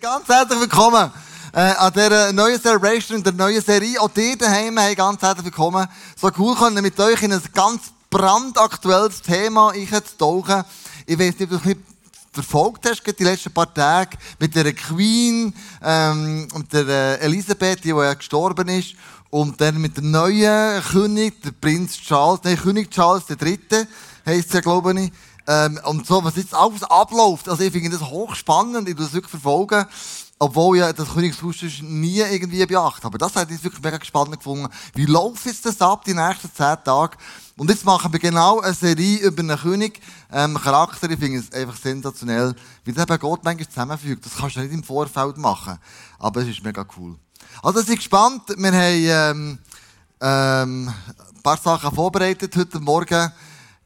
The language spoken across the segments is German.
Ganz herzlich willkommen äh, an dieser neuen Celebration, der neuen Serie. Auch ihr daheim, hey, ganz herzlich willkommen. So cool können mit euch in ein ganz brandaktuelles Thema einzutauchen. Ich weiß nicht, ob du ein verfolgt hast, die letzten paar Tage, mit der Queen ähm, und der äh, Elisabeth, die, die ja gestorben ist, und dann mit dem neuen König, der Prinz Charles, nein, König Charles III., heisst ja, glaube ich. Ähm, und so, was jetzt alles abläuft. Also ich finde das hochspannend, ich tue das wirklich verfolgen. Obwohl ja das Königshaus nie irgendwie beachtet. Aber das hat ich wirklich mega spannend gefunden. Wie läuft jetzt das ab, die nächsten zehn Tage? Und jetzt machen wir genau eine Serie über einen König, ähm, Charakter. Ich finde es einfach sensationell, wie das eben Gott manchmal zusammenfügt. Das kannst du nicht im Vorfeld machen. Aber es ist mega cool. Also, ich bin gespannt. Wir haben, ähm, ähm, ein paar Sachen vorbereitet heute Morgen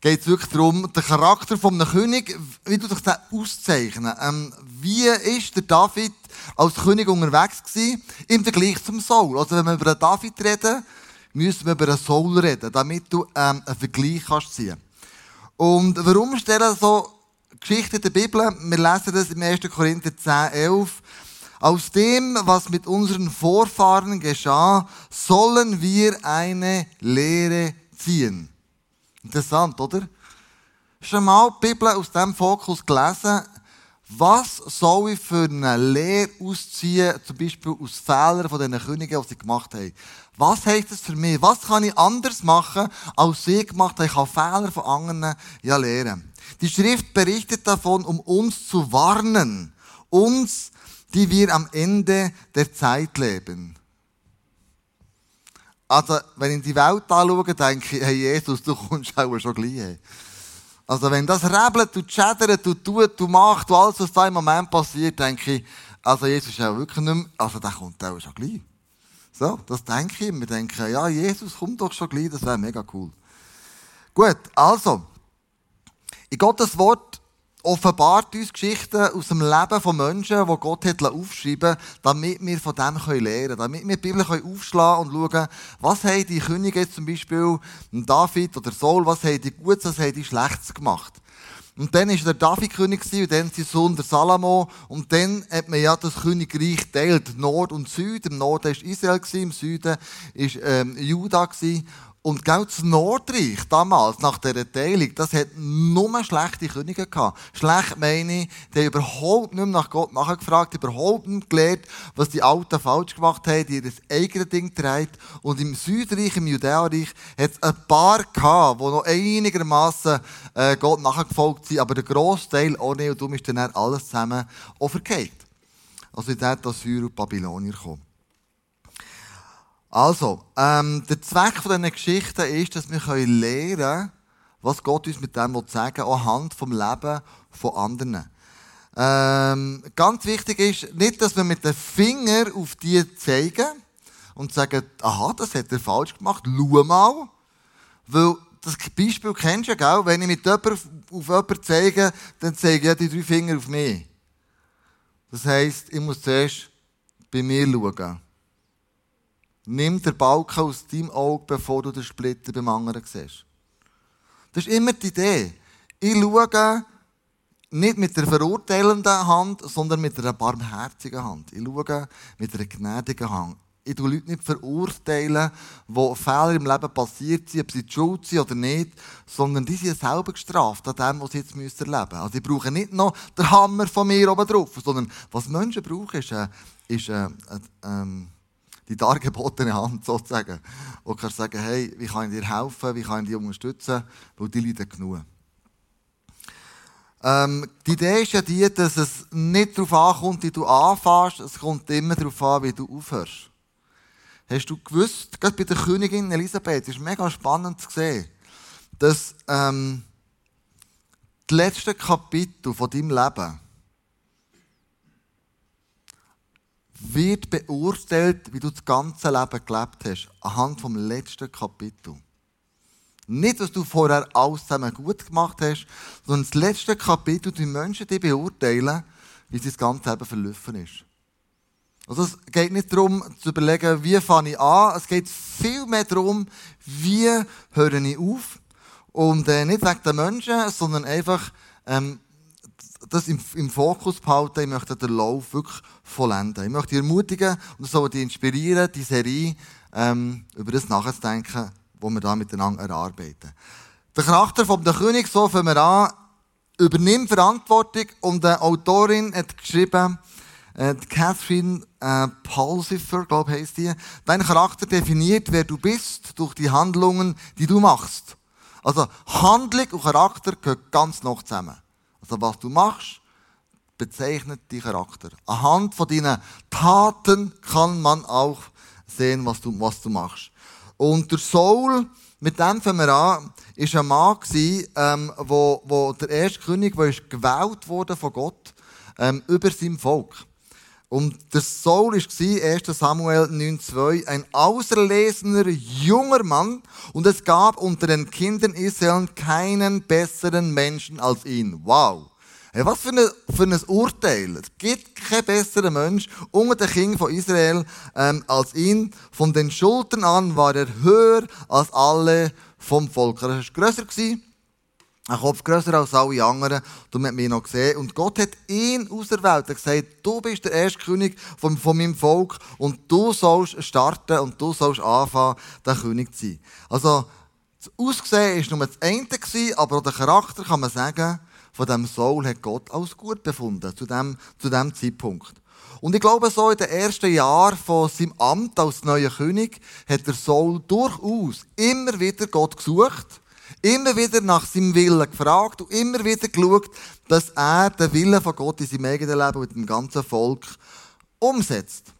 geht es wirklich darum, den Charakter von einem König, wie du dich den auszeichnen. Ähm, wie ist der David als König unterwegs gewesen, im Vergleich zum Saul? Also wenn wir über David reden, müssen wir über den Saul reden, damit du ähm, einen Vergleich kannst ziehen. Und warum stellen so Geschichten der Bibel? Wir lesen das im 1. Korinther 10, 11. Aus dem, was mit unseren Vorfahren geschah, sollen wir eine Lehre ziehen. Interessant, oder? Schon mal die Bibel aus diesem Fokus gelesen? Was soll ich für eine Lehre ausziehen, zum Beispiel aus Fehlern von diesen Königen, die sie gemacht haben? Was heißt das für mich? Was kann ich anders machen, als sie gemacht haben? Ich kann Fehler von anderen ja lernen. Die Schrift berichtet davon, um uns zu warnen. Uns, die wir am Ende der Zeit leben. Also, wenn ich in die Welt anschaue, denke ich, hey Jesus, du kommst auch schon gleich. Also, wenn das rebelt, du schädert, du tut, du machst, du alles, was da im Moment passiert, denke ich, also Jesus ist ja wirklich nicht mehr, also der kommt auch schon gleich. So, das denke ich. Wir denken, ja, Jesus kommt doch schon gleich, das wäre mega cool. Gut, also, in Gottes Wort offenbart uns Geschichten aus dem Leben von Menschen, die Gott hat aufschreiben damit wir von dem lernen können. Damit wir die Bibel aufschlagen und schauen, was haben die Könige jetzt zum Beispiel, David oder Saul, was haben die Gutes, was haben die Schlechtes gemacht. Und dann war der David König und dann sein Sohn der Salomo. Und dann hat man ja das Königreich teilt, Nord und Süd. Im Norden war Israel, im Süden war ähm, Juda. Und genau das Nordreich damals, nach dieser Teilung, das hat nur schlechte Könige gehabt. Schlecht meine ich, die haben überhaupt nicht mehr nach Gott nachgefragt, überhaupt nicht gelernt, was die Alten falsch gemacht haben, die ihr eigenes Ding treibt. Und im Südreich, im Judäerreich, hat es ein paar gehabt, die noch einigermaßen äh, Gott nachgefolgt sind, aber der Großteil, oh ne, und du bist dann alles zusammen overgeht. Also, in der Assyrer und Babylonier kommen. Also, ähm, der Zweck von diesen Geschichten ist, dass wir lernen können, was Gott uns mit dem sagen will, anhand vom Leben von anderen. Ähm, ganz wichtig ist, nicht, dass wir mit dem Finger auf die zeigen und sagen, aha, das hat er falsch gemacht, schau mal. Weil, das Beispiel kennst du ja, gell? Wenn ich mit jemandem auf jemanden zeige, dann zeigen ja die drei Finger auf mich. Das heisst, ich muss zuerst bei mir schauen. Nimm den Balken aus deinem Auge, bevor du den Splitter beim anderen siehst. Das ist immer die Idee. Ich schaue nicht mit der verurteilenden Hand, sondern mit einer barmherzigen Hand. Ich schaue mit einer gnädigen Hand. Ich tue Leute nicht verurteilen, wo Fehler im Leben passiert sind, ob sie schuld sind oder nicht, sondern die sind selber gestraft an dem, was sie jetzt erleben müssen. Also ich brauche nicht noch den Hammer von mir oben drauf, sondern was Menschen brauchen, ist, äh, ist äh, äh, die dargebotene Hand sozusagen. Du kannst sagen, hey, wie kann ich dir helfen, wie kann ich dich unterstützen, weil die leiden genug. Ähm, die Idee ist ja die, dass es nicht darauf ankommt, wie du anfängst, es kommt immer darauf an, wie du aufhörst. Hast du gewusst, gerade bei der Königin Elisabeth, ist mega spannend zu sehen, dass ähm, die letzten Kapitel von deinem Leben wird beurteilt, wie du das ganze Leben gelebt hast, anhand vom letzten Kapitel. Nicht, was du vorher alles zusammen gut gemacht hast, sondern das letzte Kapitel, die Menschen die beurteilen, wie sie das ganze Leben verlaufen ist. Also es geht nicht darum, zu überlegen, wie fange ich an. Es geht viel mehr darum, wie höre ich auf. Und äh, nicht wegen den Menschen, sondern einfach, ähm, das im, im Fokus behalten. Ich möchte den Lauf wirklich vollenden. Ich möchte dich ermutigen und so dich inspirieren, die Serie ähm, über das nachzudenken, was wir da miteinander erarbeiten. Der Charakter von der König, so fangen wir an, übernimmt Verantwortung und die Autorin hat geschrieben, äh, Catherine äh, Pulsifer, glaube ich, heisst die. Dein Charakter definiert, wer du bist, durch die Handlungen, die du machst. Also Handlung und Charakter gehören ganz noch zusammen. Also was du machst, bezeichnet deinen Charakter. Anhand von deinen Taten kann man auch sehen, was du, was du machst. Und der Saul, mit dem fangen wir an, ist ein Mann gewesen, ähm, wo, wo der erste König, der ist gewählt wurde von Gott, ähm, über sein Volk. Und der Saul war, 1. Samuel 9,2, ein auserlesener junger Mann und es gab unter den Kindern Israel keinen besseren Menschen als ihn. Wow! Hey, was für, eine, für ein Urteil. Es gibt keinen besseren Mensch unter den Kindern von Israel ähm, als ihn. Von den Schultern an war er höher als alle vom Volk. Er war grösser gewesen ein Kopf grösser als alle anderen. Du hast mich noch gesehen. Und Gott hat ihn auserwählt. Er hat gesagt, du bist der erste König von, von meinem Volk und du sollst starten und du sollst anfangen, der König zu sein. Also, das Aussehen war nur das eine, aber auch der Charakter, kann man sagen, von dem Saul hat Gott als gut befunden, zu dem, zu dem Zeitpunkt. Und ich glaube, so in den ersten Jahren von seinem Amt als neuer König hat der Saul durchaus immer wieder Gott gesucht Immer wieder nach seinem Willen gefragt und immer wieder geschaut, dass er den Willen von Gott in seinem eigenen Leben mit dem ganzen Volk umsetzt.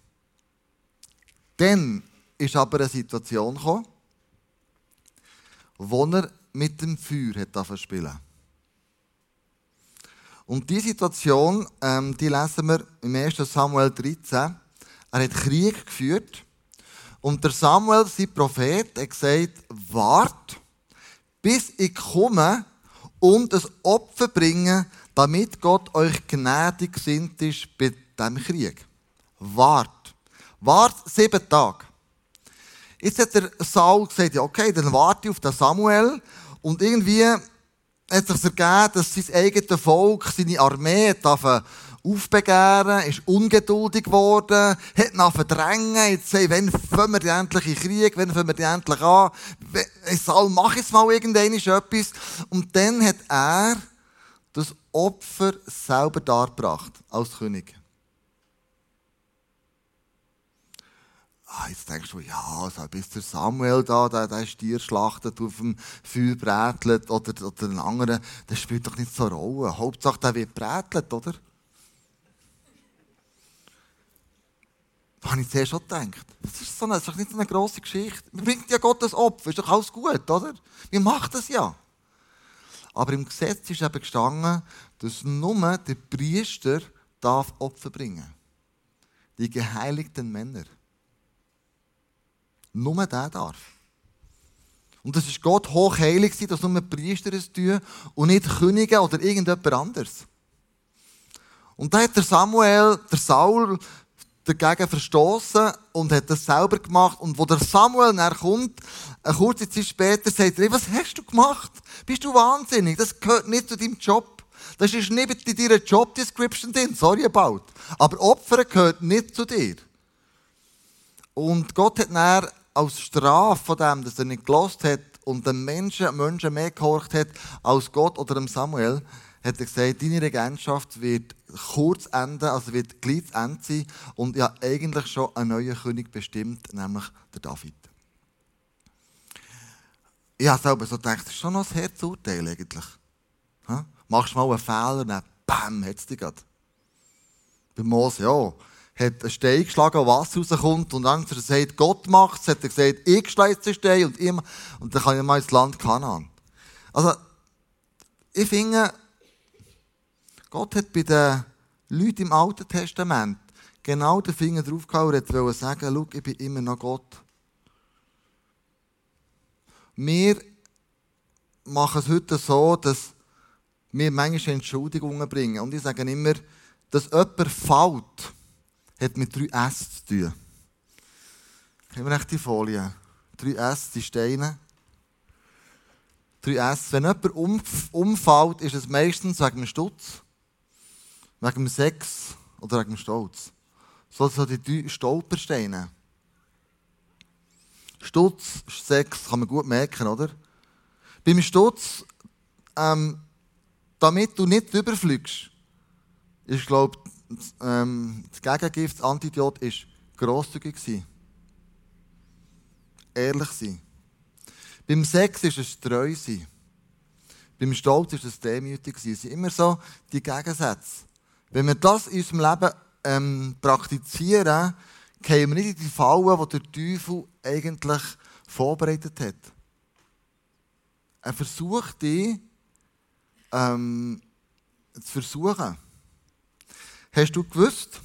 Dann ist aber eine Situation gekommen, wo er mit dem Feuer hat spielen Und diese Situation, ähm, die lesen wir im 1. Samuel 13. Er hat Krieg geführt. Und der Samuel, sein Prophet, hat gesagt, wart, bis ich komme und ein Opfer bringe, damit Gott euch gnädig sind ist bei diesem Krieg. Wart. Wart sieben Tage. Jetzt hat der Saul gesagt, ja, okay, dann warte ich auf den Samuel. Und irgendwie hat es sich ergeben, dass sein eigenes Volk, seine Armee, darf aufbegehren, ist ungeduldig geworden, hat nach verdrängen, jetzt sagen, wenn fangen wir endlich in Krieg, wenn fangen wir endlich an, soll, mach jetzt mal irgendein etwas. Und dann hat er das Opfer selber dargebracht, als König. Ah, jetzt denkst du, ja, also bis der Samuel da, der, der Stier schlachtet, auf dem Feuer brätelt, oder, oder ein anderer, das spielt doch nicht so eine Rolle. Hauptsache, der wird brätelt, oder? Habe ich zuerst schon gedacht, das ist, so eine, das ist doch nicht so eine grosse Geschichte. Man bringt ja Gottes Opfer, ist doch alles gut, oder? Wir machen das ja. Aber im Gesetz ist eben gestanden, dass nur der Priester darf Opfer bringen Die geheiligten Männer. Nur der darf. Und das ist Gott hochheilig, dass nur Priester es tun und nicht Könige oder irgendjemand anderes. Und da hat der Samuel, der Saul, dagegen verstoßen und hat das selber gemacht. Und wo der Samuel näher kommt, eine kurze Zeit später, sagt er, was hast du gemacht? Bist du wahnsinnig? Das gehört nicht zu deinem Job. Das ist nicht in deiner Job Description drin. Sorry about. Aber Opfer gehört nicht zu dir. Und Gott hat näher als Strafe von dem, dass er nicht gelost hat und den Menschen, Menschen mehr gehorcht hat als Gott oder dem Samuel, hat er gesagt, deine Regentschaft wird kurz enden, also wird gleich zu Ende sein und ja eigentlich schon ein neuer König bestimmt, nämlich der David. Ich habe selber so gedacht, das ist schon noch ein Herzurteil eigentlich. Ha? Machst du mal einen Fehler, dann bam, hat es dich gerade. Bei Mose, ja, hat einen Stein geschlagen, Wasser rauskommt und dann hat er gesagt, Gott macht es, hat er gesagt, ich schlage den Stein und, ich, und dann kann ich mal ins Land Kanaan. Also, ich finde, Gott hat bei den Leuten im Alten Testament genau den Finger drauf gehauen und wollte sagen, schau, ich bin immer noch Gott. Wir machen es heute so, dass wir manchmal Entschuldigungen bringen. Und ich sage immer, dass jemand fällt, hat mit drei S zu tun. Haben wir echt die Folie? Drei S, die Steine. Drei S. Wenn jemand umfällt, ist es meistens wegen dem Stutz. Wegen dem Sex oder wegen dem Stolz. So, so die Stolpersteine. Stutz, Sex, kann man gut merken, oder? Beim Stutz, ähm, damit du nicht überfliegst, ist, glaube ich, ähm, das Gegengift, das Antidiot, ist grosszügig sein. Ehrlich sein. Beim Sex ist es treu sein. Beim Stolz ist es demütig sein. Es sind immer so die Gegensätze. Wenn wir das in unserem Leben ähm, praktizieren, gehen wir nicht in die Falle, die der Teufel eigentlich vorbereitet hat. Er versucht dich ähm, zu versuchen. Hast du gewusst,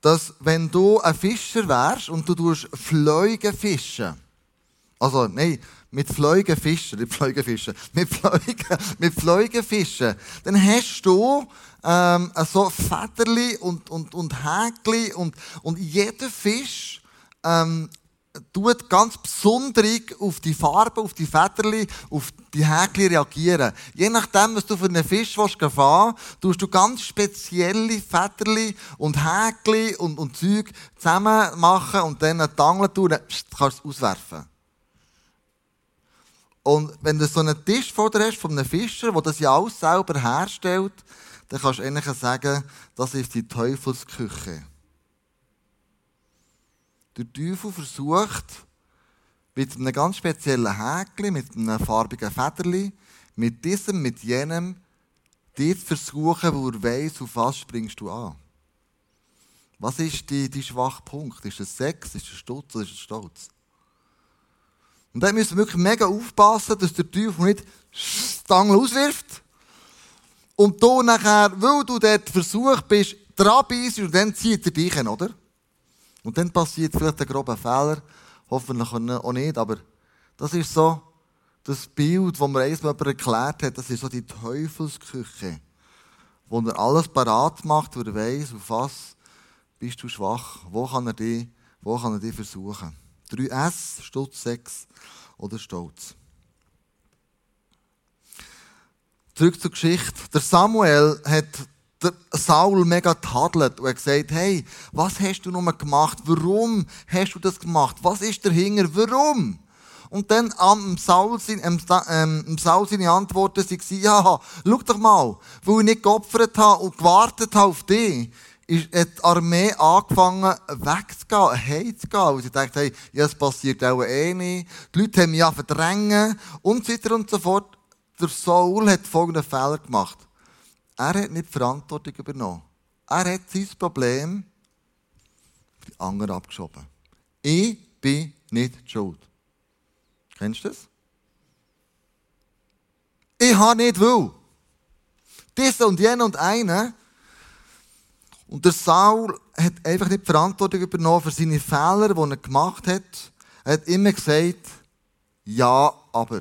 dass wenn du ein Fischer wärst und du tust Fliegen fischen, also nein, mit Fliegen fischen, nicht Fliegen fischen, mit Fliegen, mit Fliegen fischen, dann hast du ähm, so Federli und, und, und Häkli und, und jeder Fisch ähm, tut ganz besonders auf die Farbe, auf die Federli, auf die Häkli reagieren. Je nachdem, was du für einen Fisch willst, fahren tust du ganz spezielle Federli und Häkli und, und Zeug zusammen machen und dann eine Tangle tun, kannst du es auswerfen. Und wenn du so einen Tisch vor dir hast von einem Fischer, der das ja alles selber herstellt, dann kannst du eigentlich sagen, das ist die Teufelsküche. Der Teufel versucht, mit einem ganz speziellen Häkchen, mit einem farbigen Federli, mit diesem, mit jenem, dir zu versuchen, wo er weiss, auf was springst du an. Was ist dein Schwachpunkt? Ist es Sex, ist es Stutz oder ist es Stolz? Und da müssen wir wirklich mega aufpassen, dass der Teufel nicht die Angel auswirft. Und du nachher, weil du dort versucht bist, dran bist und dann zieht er dich hin, oder? Und dann passiert vielleicht ein grober Fehler. Hoffentlich auch nicht, aber das ist so das Bild, das mir einmal jemand erklärt hat, das ist so die Teufelsküche, wo er alles parat macht, wo er weiss, auf was bist du schwach, wo kann er dich, wo kann er dich versuchen. 3S, Stutz 6 oder Stolz. Zurück zur Geschichte. Der Samuel hat der Saul mega tadelt und gesagt, hey, was hast du nochmal gemacht? Warum hast du das gemacht? Was ist der Hinger? Warum? Und dann am Saul, ähm, ähm, Saul seine Antworten waren, ja, schau doch mal, weil ich nicht geopfert habe und gewartet habe auf dich, ist die Armee angefangen wegzugehen, heimzugehen. Weil sie dachte, hey, ja, es passiert auch eh nicht. Die Leute haben mich ja verdrängen und so weiter und so fort. Der Saul hat folgenden Fehler gemacht. Er hat nicht die Verantwortung übernommen. Er hat sein Problem auf die anderen abgeschoben. Ich bin nicht schuld. Kennst du das? Ich habe nicht will. Diese und jene und eine. Und der Saul hat einfach nicht die Verantwortung übernommen für seine Fehler, die er gemacht hat. Er hat immer gesagt, ja, aber.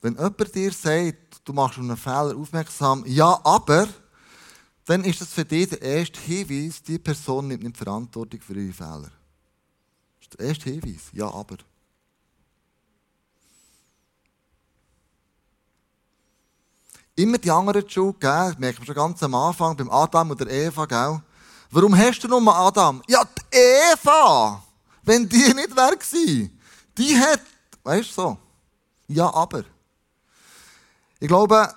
Wenn jemand dir sagt, du machst einen Fehler aufmerksam, ja, aber, dann ist das für dich der erste Hinweis, die Person nimmt nicht Verantwortung für ihre Fehler. Das ist der erste Hinweis, ja, aber. Immer die anderen die Schuld geben, merkt man schon ganz am Anfang, beim Adam oder Eva, gell? Warum hast du nur Adam? Ja, die Eva! Wenn die nicht wäre gewesen, die hat, weißt du so, ja, aber. Ich glaube,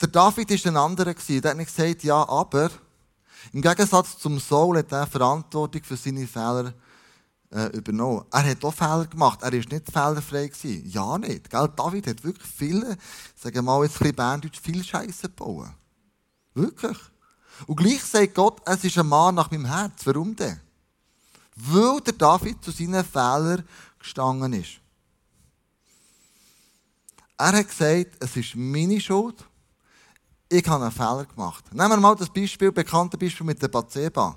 der David war ein anderer. Der hat nicht gesagt, ja, aber. Im Gegensatz zum Saul hat er Verantwortung für seine Fehler äh, übernommen. Er hat auch Fehler gemacht. Er war nicht fehlerfrei. Gewesen. Ja, nicht. Gell? David hat wirklich viele, sagen wir mal jetzt ein Berndeutsch, viel Scheiße gebaut. Wirklich. Und gleich sagt Gott, es ist ein Mann nach meinem Herz. Warum denn? Weil der David zu seinen Fehlern gestanden ist. Er hat gesagt, es ist meine Schuld. Ich habe einen Fehler gemacht. Nehmen wir mal das Beispiel, bekannte Beispiel mit der Batseba.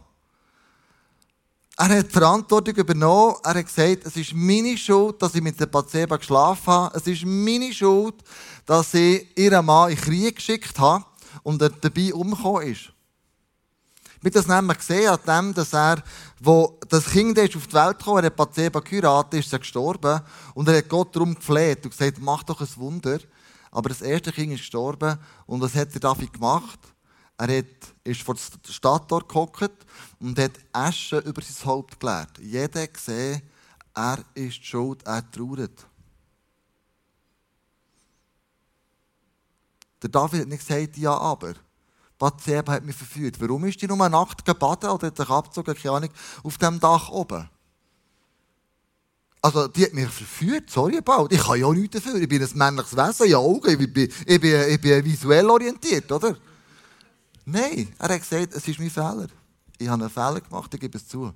Er hat die Verantwortung übernommen. Er hat gesagt, es ist meine Schuld, dass ich mit der Batseba geschlafen habe. Es ist meine Schuld, dass ich ihren Mann in Krieg geschickt habe und er dabei umgekommen ist. Wir das nämlich gesehen an dem, dass er, wo das Kind ist auf die Welt kam, er hat Bathseba geheiratet, ist er gestorben und er hat Gott darum gefleht und gesagt, mach doch ein Wunder. Aber das erste Kind ist gestorben. Und was hat der David gemacht? Er hat, ist vor der Stadt gehockt und hat Asche über sein Haupt geleert. Jeder gesehen, er ist schuld, er trauert. Der David hat nicht gesagt, ja, aber. Bathseba hat mich verführt. Warum ist die nur nackt gebadet oder hat sich abgezogen, keine Ahnung, auf dem Dach oben? Also, die hat mich verführt, sorry about. Ich kann ja auch nichts dafür. Ich bin ein männliches Wesen, ja Augen. Ich bin, ich bin, ich bin visuell orientiert, oder? Nein, er hat gesagt, es ist mein Fehler. Ich habe einen Fehler gemacht, ich gebe es zu.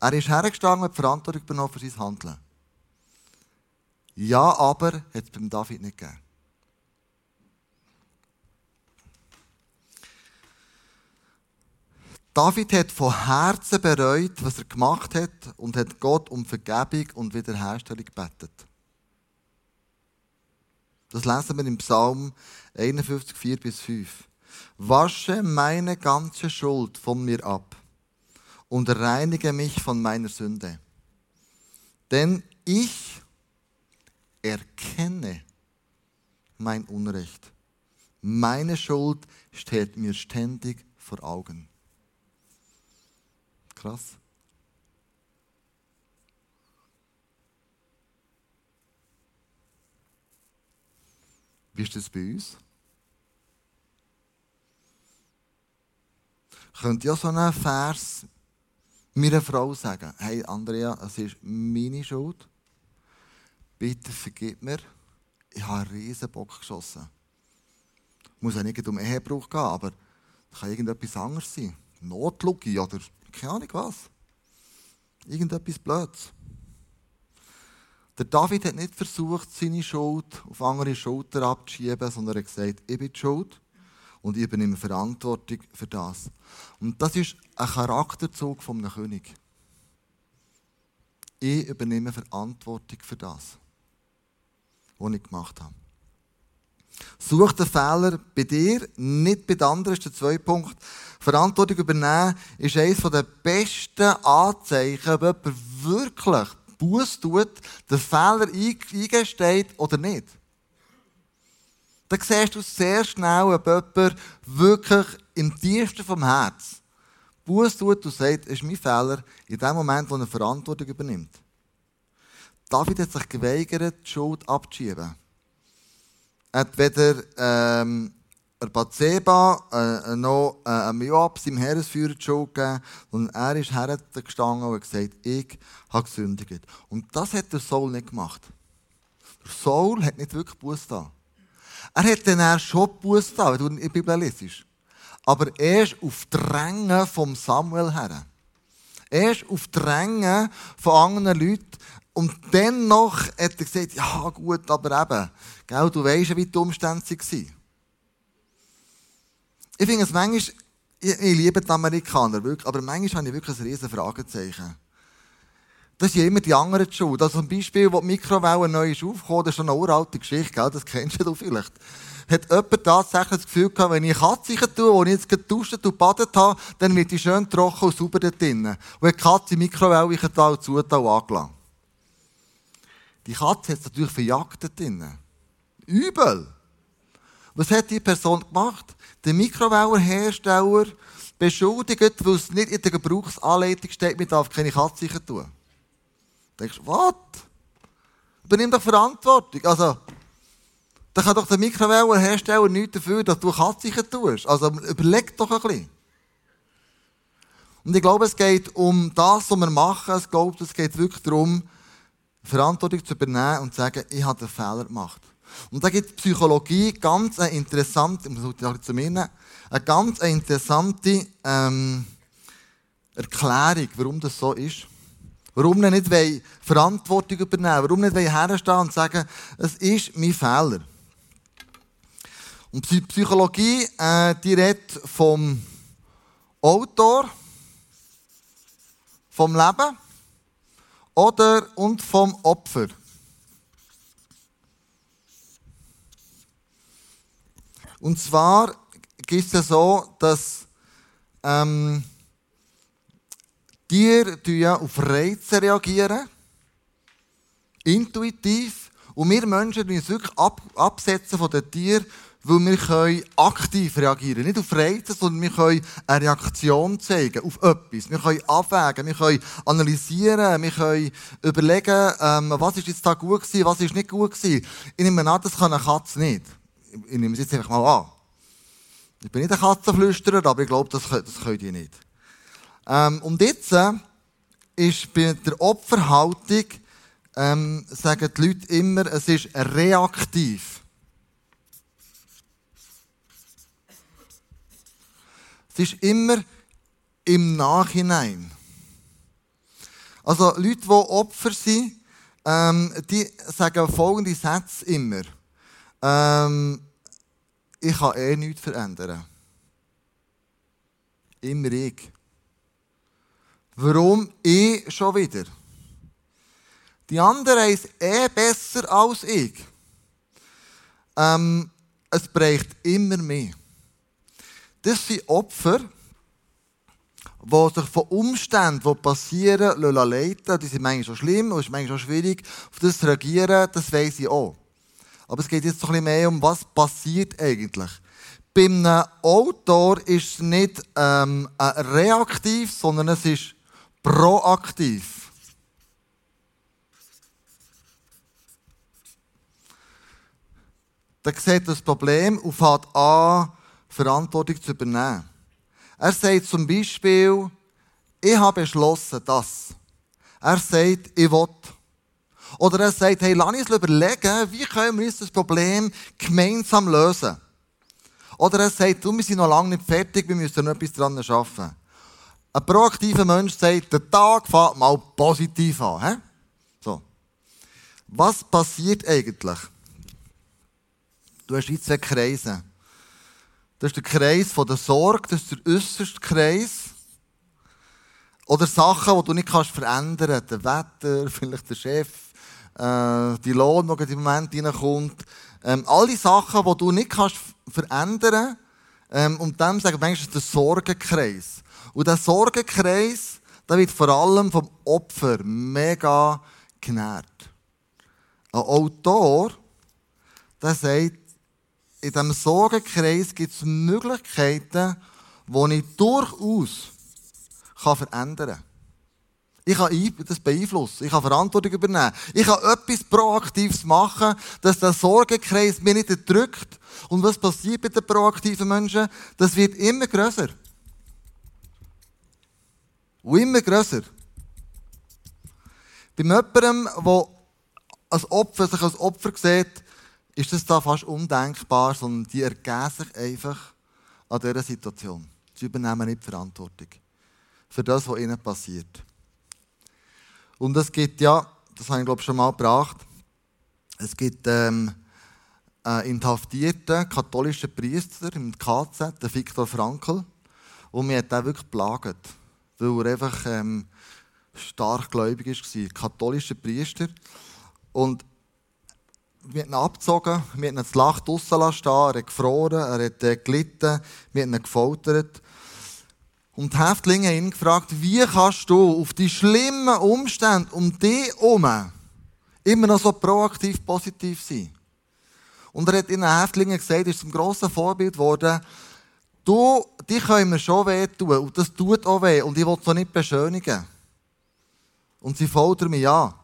Er ist hergestanden und die Verantwortung übernommen für sein Handeln. Ja, aber hat es beim David nicht gegeben. David hat von Herzen bereut, was er gemacht hat und hat Gott um Vergebung und Wiederherstellung gebetet. Das lesen wir im Psalm 51, 4 bis 5. Wasche meine ganze Schuld von mir ab und reinige mich von meiner Sünde. Denn ich erkenne mein Unrecht. Meine Schuld steht mir ständig vor Augen. Krass. Wie ist das bei uns? Könnt ihr so einen Vers meiner Frau sagen, hey Andrea, es ist meine Schuld. Bitte vergib mir. Ich habe einen riesen Bock geschossen. Muss ja nicht um Ehebruch gehen, aber es kann irgendetwas anderes sein. Notlüge oder keine Ahnung was. Irgendetwas Blödes. Der David hat nicht versucht, seine Schuld auf andere Schulter abzuschieben, sondern er hat gesagt, ich bin die schuld und ich übernehme Verantwortung für das. Und das ist ein Charakterzug einem König. Ich übernehme Verantwortung für das, was ich gemacht habe. Such den Fehler bei dir, nicht bei den anderen, ist der zweite Punkt. Verantwortung übernehmen ist eines der besten Anzeichen, ob jemand wirklich Buß tut, den Fehler eingesteht oder nicht. Dann siehst du sehr schnell, ob jemand wirklich im tiefsten vom Herz Buß tut und sagt, es ist mein Fehler, in dem Moment, wo er Verantwortung übernimmt. David hat sich geweigert, die Schuld abzuschieben. Er hat weder ähm, Bathseba äh, noch äh, Joab, seinem Heeresführer, die Schuld gegeben, sondern er ist hergestanden und hat gesagt, ich habe gesündigt. Und das hat der Saul nicht gemacht. Der Saul hat nicht wirklich Buß da. Er hat dann schon Buß da, wenn du in der Bibel liest. Aber erst auf Drängen vom Samuel her. Erst auf Drängen von anderen Leuten. Und dennoch hat er gesagt, ja gut, aber eben, gell, du weißt ja, wie die Umstände waren. Ich finde es manchmal, ich, ich liebe die Amerikaner, wirklich, aber manchmal habe ich wirklich ein riesen Fragezeichen. Das ja immer die anderen die Schuld. Also zum Beispiel, wo die Mikrowelle neu ist aufgekommen, das ist eine uralte Geschichte, gell? das kennst du vielleicht. Hat jemand tatsächlich das Gefühl gehabt, wenn ich Katze tue, wo ich jetzt geduscht und gebadet habe, dann wird die schön trocken und sauber dort drinnen. Und die Katze in die Mikrowelle da und angelassen. Die Katze hat es natürlich verjagt dort drinnen. Übel. Was hat die Person gemacht? Der Mikrowellenhersteller beschuldigt, weil es nicht in der Gebrauchsanleitung steht, man darf keine Katze tun. Denkst, was? Übernimm doch Verantwortung. Also, da kann doch der Mikrowellenhersteller nichts dafür, dass du Katze tust. Also, überleg doch ein bisschen. Und ich glaube, es geht um das, was wir machen. Es, glaube, es geht wirklich darum, Verantwortung zu übernehmen und zu sagen, ich habe einen Fehler gemacht. Und da gibt die Psychologie ganz eine interessante, zu mir, eine ganz interessante ähm, Erklärung, warum das so ist. Warum nicht Verantwortung übernehmen warum nicht herstehen und sagen, es ist mein Fehler. Und die Psychologie, äh, die redet vom Autor, vom Leben oder und vom Opfer. Und zwar ist es so, dass ähm, Tiere ja auf Reize reagieren, intuitiv, Und wir Menschen müssen uns wirklich ab, absetzen von den Tieren, weil wir können aktiv reagieren Nicht auf Reize, sondern wir können eine Reaktion zeigen auf etwas. Wir können abwägen, wir können analysieren, wir können überlegen, ähm, was ist jetzt da gut gewesen, was ist nicht gut gewesen. Ich nehme an, das kann eine Katze nicht. Ich nehme es jetzt einfach mal an. Ich bin nicht ein Katzenflüsterer, aber ich glaube, das, das könnt ihr nicht. Ähm, und jetzt äh, ist bei der Opferhaltung, ähm, sagen die Leute immer, es ist reaktiv. Es ist immer im Nachhinein. Also Leute, die Opfer sind, ähm, die sagen folgende Sätze immer. Ähm, ich kann eh nichts verändern. Immer ich. Warum ich schon wieder? Die anderen es eh besser als ich. Ähm, es bräucht immer mehr. Das sind Opfer, die sich von Umständen, die passieren, leiten Die sind manchmal schon schlimm und ist manchmal schon schwierig. Auf das reagieren, das weiss ich auch. Aber es geht jetzt noch ein bisschen mehr um, was passiert eigentlich. Bei einem Autor ist es nicht ähm, reaktiv, sondern es ist proaktiv. Da sieht das Problem und fängt an, Verantwortung zu übernehmen. Er sagt zum Beispiel, ich habe beschlossen, das. Er sagt, ich will. Oder er sagt, hey, lass uns überlegen, wie können wir uns das Problem gemeinsam lösen. Oder er sagt, du, wir sind noch lange nicht fertig, wir müssen noch etwas dran arbeiten. Ein proaktiver Mensch sagt, der Tag fängt mal positiv an. He? So. Was passiert eigentlich? Du hast jetzt zwei Kreise. Das ist der Kreis der Sorge, das ist der äußerste Kreis. Oder Sachen, die du nicht kannst verändern kannst. Der Wetter, vielleicht der Chef, äh, die Lohn, die im Moment reinkommt. Ähm, all die Sachen, die du nicht kannst verändern ähm, und dem sagen wir manchmal der Sorgenkreis. Und der Sorgenkreis, der wird vor allem vom Opfer mega genährt. Ein Autor, der sagt, in diesem Sorgenkreis gibt es Möglichkeiten, die ich durchaus kann verändern kann. Ich kann das beeinflussen. Ich kann Verantwortung übernehmen. Ich kann etwas Proaktives machen, dass der Sorgenkreis mich nicht drückt. Und was passiert bei den proaktiven Menschen? Das wird immer grösser. Und immer grösser. Bei jemandem, der als Opfer, sich als Opfer sieht, ist das da fast undenkbar, sondern die ergeben sich einfach an dieser Situation. Sie übernehmen nicht die Verantwortung für das, was ihnen passiert. Und es gibt ja, das habe ich glaube ich schon mal gebracht, es gibt ähm, einen inhaftierten katholischen Priester im KZ, den Viktor Frankl, und mir hat den wirklich geplagt, weil er einfach ähm, stark gläubig war, katholischer Priester. Und wir haben ihn abgezogen, wir haben ihn das Lach draussen stehen, er hat gefroren, er hat äh, gelitten, wir haben ihn gefoltert. Und die Häftlinge haben ihn gefragt, wie kannst du auf die schlimmen Umstände um dich herum immer noch so proaktiv positiv sein? Und er hat den Häftlingen gesagt, er ist zum grossen Vorbild geworden, du, die können mir schon wehtun und das tut auch weh und ich will es auch nicht beschönigen. Und sie foltern mich an.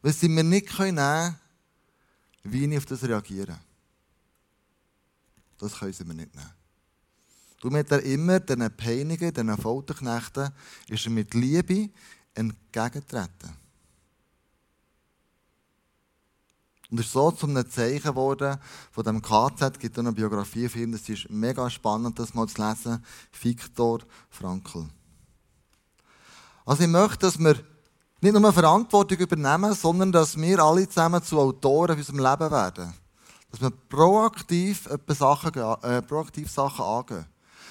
Weil sie mir nicht nehmen können, wie ich auf das reagiere. Das können sie mir nicht nehmen. Du mit er immer diesen Peinigen, diesen Folterknechten, ist er mit Liebe entgegengetreten. Und es ist so zu einem Zeichen geworden von dem KZ, es gibt eine Biografie von ihm, das ist mega spannend, das mal zu lesen, Viktor Frankl. Also ich möchte, dass wir nicht nur Verantwortung übernehmen, sondern dass wir alle zusammen zu Autoren in unserem Leben werden. Dass wir proaktiv Sachen, äh, proaktiv Sachen angehen.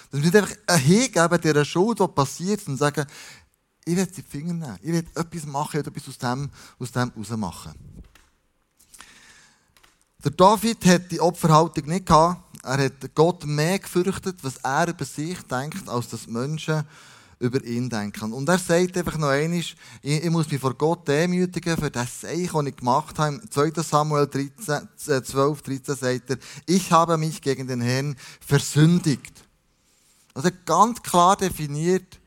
Dass wir nicht einfach hingeben dieser Schuld, die passiert, und sagen, ich will die Finger nehmen, ich will etwas machen, ich will etwas aus dem, aus dem rausmachen. Der David hat die Opferhaltung nicht gehabt. Er hat Gott mehr gefürchtet, was er über sich denkt, als dass Menschen über ihn denken. Und er sagt einfach noch einmal, ich, ich muss mich vor Gott demütigen für das Seich, das ich gemacht habe. 2. Samuel 13, 12, 13 sagt er, ich habe mich gegen den Herrn versündigt. Also ganz klar definiert,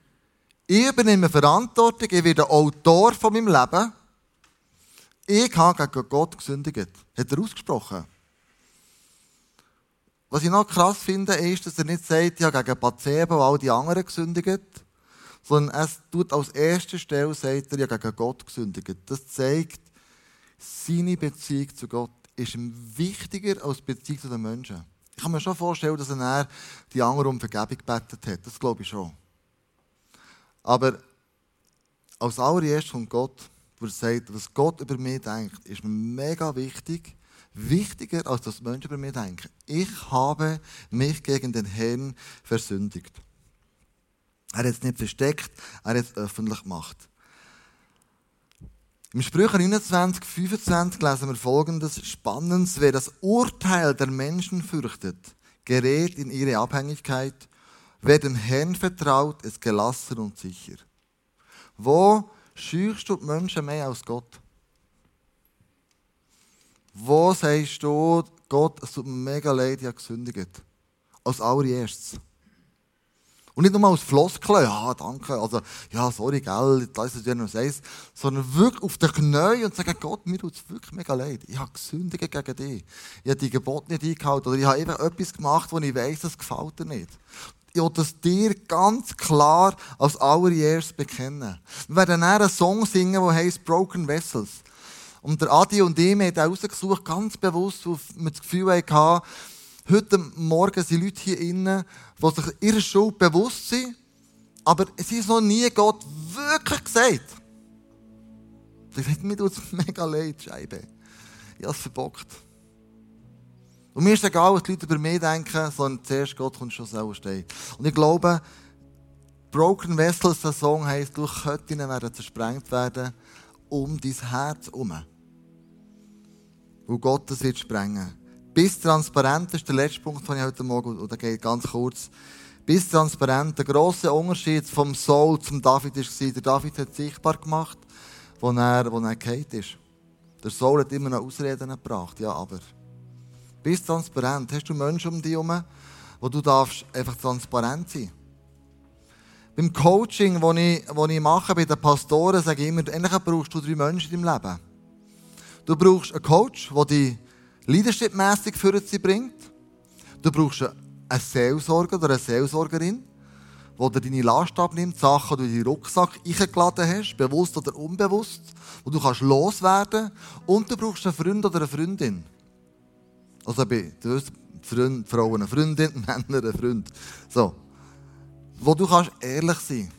ich übernehme Verantwortung, ich werde Autor von meinem Leben. Ich habe gegen Gott gesündigt. Hat er ausgesprochen. Was ich noch krass finde, ist, dass er nicht sagt, habe gegen Bathseba und all die anderen gesündigt, sondern es tut als erste Stelle, sagt er, habe gegen Gott gesündigt. Das zeigt, seine Beziehung zu Gott ist ihm wichtiger als die Beziehung zu den Menschen. Ich kann mir schon vorstellen, dass er die anderen um Vergebung gebetet hat. Das glaube ich schon. Aber als allererstes von Gott, wo er sagt, was Gott über mich denkt, ist mega wichtig. Wichtiger, als dass Menschen über mich denken. Ich habe mich gegen den Herrn versündigt. Er hat es nicht versteckt, er hat es öffentlich gemacht. Im Sprüche 29, 25 lesen wir folgendes Spannendes. Wer das Urteil der Menschen fürchtet, gerät in ihre Abhängigkeit Wer dem Herrn vertraut, ist gelassen und sicher. Wo scheuchst du die Menschen mehr als Gott? Wo sagst du, Gott, es tut mir mega leid, ich habe gesündigt? Als allererstes. Und nicht nur als Floskel, ja, danke, also, ja, sorry, gell, das ist ja noch eins, sondern wirklich auf den Knien und sagen, Gott, mir tut es wirklich mega leid. Ich habe gesündigt gegen dich. Ich habe die Gebote nicht eingehalten oder ich habe eben etwas gemacht, wo ich weiß, das gefällt dir nicht will das dir ganz klar als allererstes bekennen. Wir werden dann einen Song singen, der heißt Broken Vessels. Und der Adi und ich haben rausgesucht, ganz bewusst, wo wir das Gefühl hatten, heute Morgen sind Leute hier innen, die sich ihrer Schuld bewusst sind, aber es ist noch nie Gott wirklich gesagt. Ich sage, mir tut mega leid, Scheibe. Ich habe es verbockt. Und mir ist egal, was die Leute über mich denken, sondern zuerst Gott kommt schon selber stehen. Und ich glaube, Broken Vessels, der Song heisst, durch Köttinnen werden zersprengt werden, um dein Herz herum. Wo Gott das wird sprengen. Bis transparent ist der letzte Punkt, den ich heute Morgen, und der geht ganz kurz. Bis transparent. Der grosse Unterschied vom Saul zum David war, der David hat sichtbar gemacht, wo er, wo er ist. Der Saul hat immer noch Ausreden gebracht, ja, aber. Bist transparent. Hast du Menschen um dich herum, wo du darfst einfach transparent sein Beim Coaching, das ich, das ich mache bei den Pastoren, sage ich immer, endlich brauchst du drei Menschen in deinem Leben. Du brauchst einen Coach, der dich leadershipmässig für sie bringt. Du brauchst einen Seelsorger oder eine Seelsorgerin, die dir deine Last abnimmt, Sachen, die du in deinen Rucksack eingeladen hast, bewusst oder unbewusst, wo du kannst loswerden Und du brauchst einen Freund oder eine Freundin, also bei Freund, Frauen eine Freundin, Männer ein Freund. So. Wo du kannst ehrlich sein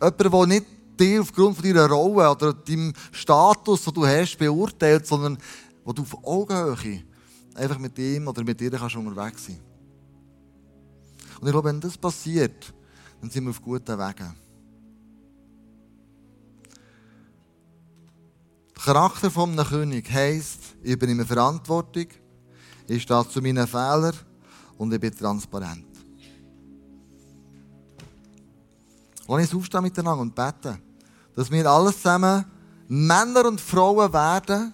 kannst. Jemand, der nicht dir aufgrund von deiner Rolle oder deinem Status, den du hast, beurteilt, sondern wo du auf Augenhöhe einfach mit ihm oder mit ihr kannst unterwegs sein Und ich glaube, wenn das passiert, dann sind wir auf guten Wegen. Der Charakter eines Königs heisst, ich übernehme Verantwortung, ich stehe zu meinen Fehlern und ich bin transparent. Lass uns aufstehen miteinander und beten, dass wir alles zusammen Männer und Frauen werden,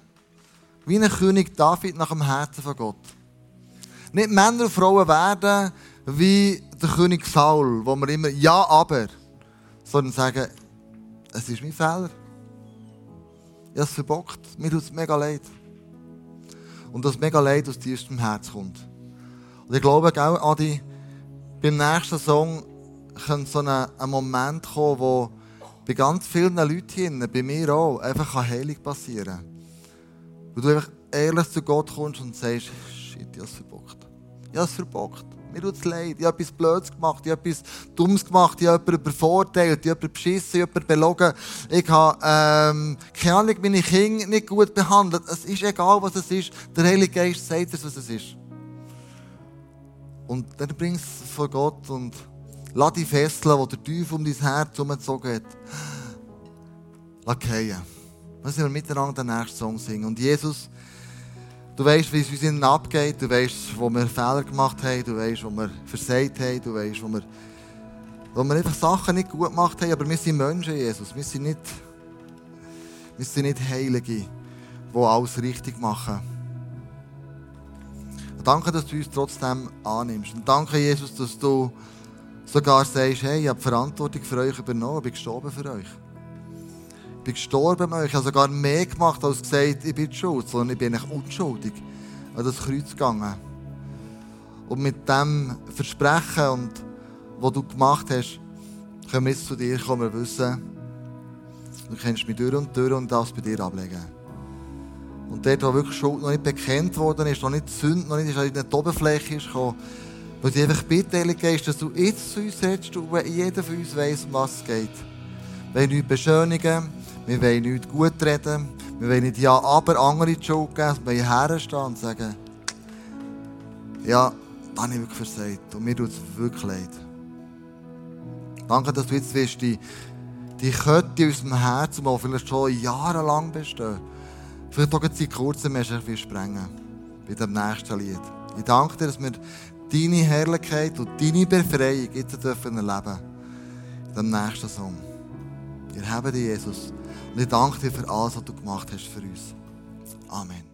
wie ein König David nach dem Herzen von Gott. Nicht Männer und Frauen werden wie der König Saul, wo wir immer Ja, aber, sondern sagen, es ist mein Fehler. Ich habe es verbockt. Mir tut es mega leid und das mega Leid aus tiefstem Herz kommt. Und ich glaube, gell, Adi, beim nächsten Song könnte so ein, ein Moment kommen, wo bei ganz vielen Leuten hier, bei mir auch, einfach Heilung passieren kann. Wo du einfach ehrlich zu Gott kommst und sagst, shit, ich habe es verbockt. Ich habe es verbockt. Mir tut es leid. Ich habe etwas Blödes gemacht. Ich habe etwas Dummes gemacht. Ich habe jemanden übervorteilt. Ich habe jemanden beschissen. Ich habe jemanden belogen. Ich habe, ähm, keine Ahnung, meine Kinder nicht gut behandelt. Es ist egal, was es ist. Der Heilige Geist sagt es, was es ist. Und dann bringst du es vor Gott und lass die Fesseln, die der Teufel um dein Herz herumgezogen hat, lass fallen. Lass wir miteinander den nächsten Song singen. Und Jesus, Du weißt, wie es uns innen abgeht. Du weißt, wo wir Fehler gemacht haben. Du weißt, wo wir versagt haben. Du weißt, wo wir Wo wir einfach Sachen nicht gut gemacht haben, aber wir sind Menschen, Jesus. Wir sind nicht, wir sind nicht Heilige, die alles richtig machen. Und danke, dass du uns trotzdem annimmst. Und danke, Jesus, dass du sogar sagst, hey, ich habe die Verantwortung für euch übernommen, ich bin gestorben für euch. Ich bin gestorben für euch. Ich habe sogar mehr gemacht, als gesagt, ich bin schuld, sondern ich bin unschuldig an das Kreuz gegangen. Und mit dem Versprechen, und, was du gemacht hast, können wir jetzt zu dir kommen und wissen, du kennst mich durch und durch und das bei dir ablegen. Und dort, wo wirklich Schuld noch nicht bekannt worden ist, noch nicht die Sünde, noch nicht in die Oberfläche ist gekommen, wo dir einfach bitte ist, dass du jetzt zu uns redest und jeder von uns weiss, um was es geht. Wir wollen nichts beschönigen, wir wollen nichts gut reden, wir wollen nicht ja, aber andere die Schuld geben, wir wollen herstehen und sagen, ja, da habe ich wirklich versagt und mir tut es wirklich leid. Danke, dass du jetzt willst, die, die Kette aus dem Herzen, die vielleicht schon jahrelang bestehen, vielleicht auch seit kurzem erst sprengen bei dem nächsten Lied. Ich danke dir, dass wir deine Herrlichkeit und deine Befreiung jetzt dürfen erleben in dem nächsten Song. Wir haben dich, Jesus. Und ich danke dir für alles, was du gemacht hast für uns. Amen.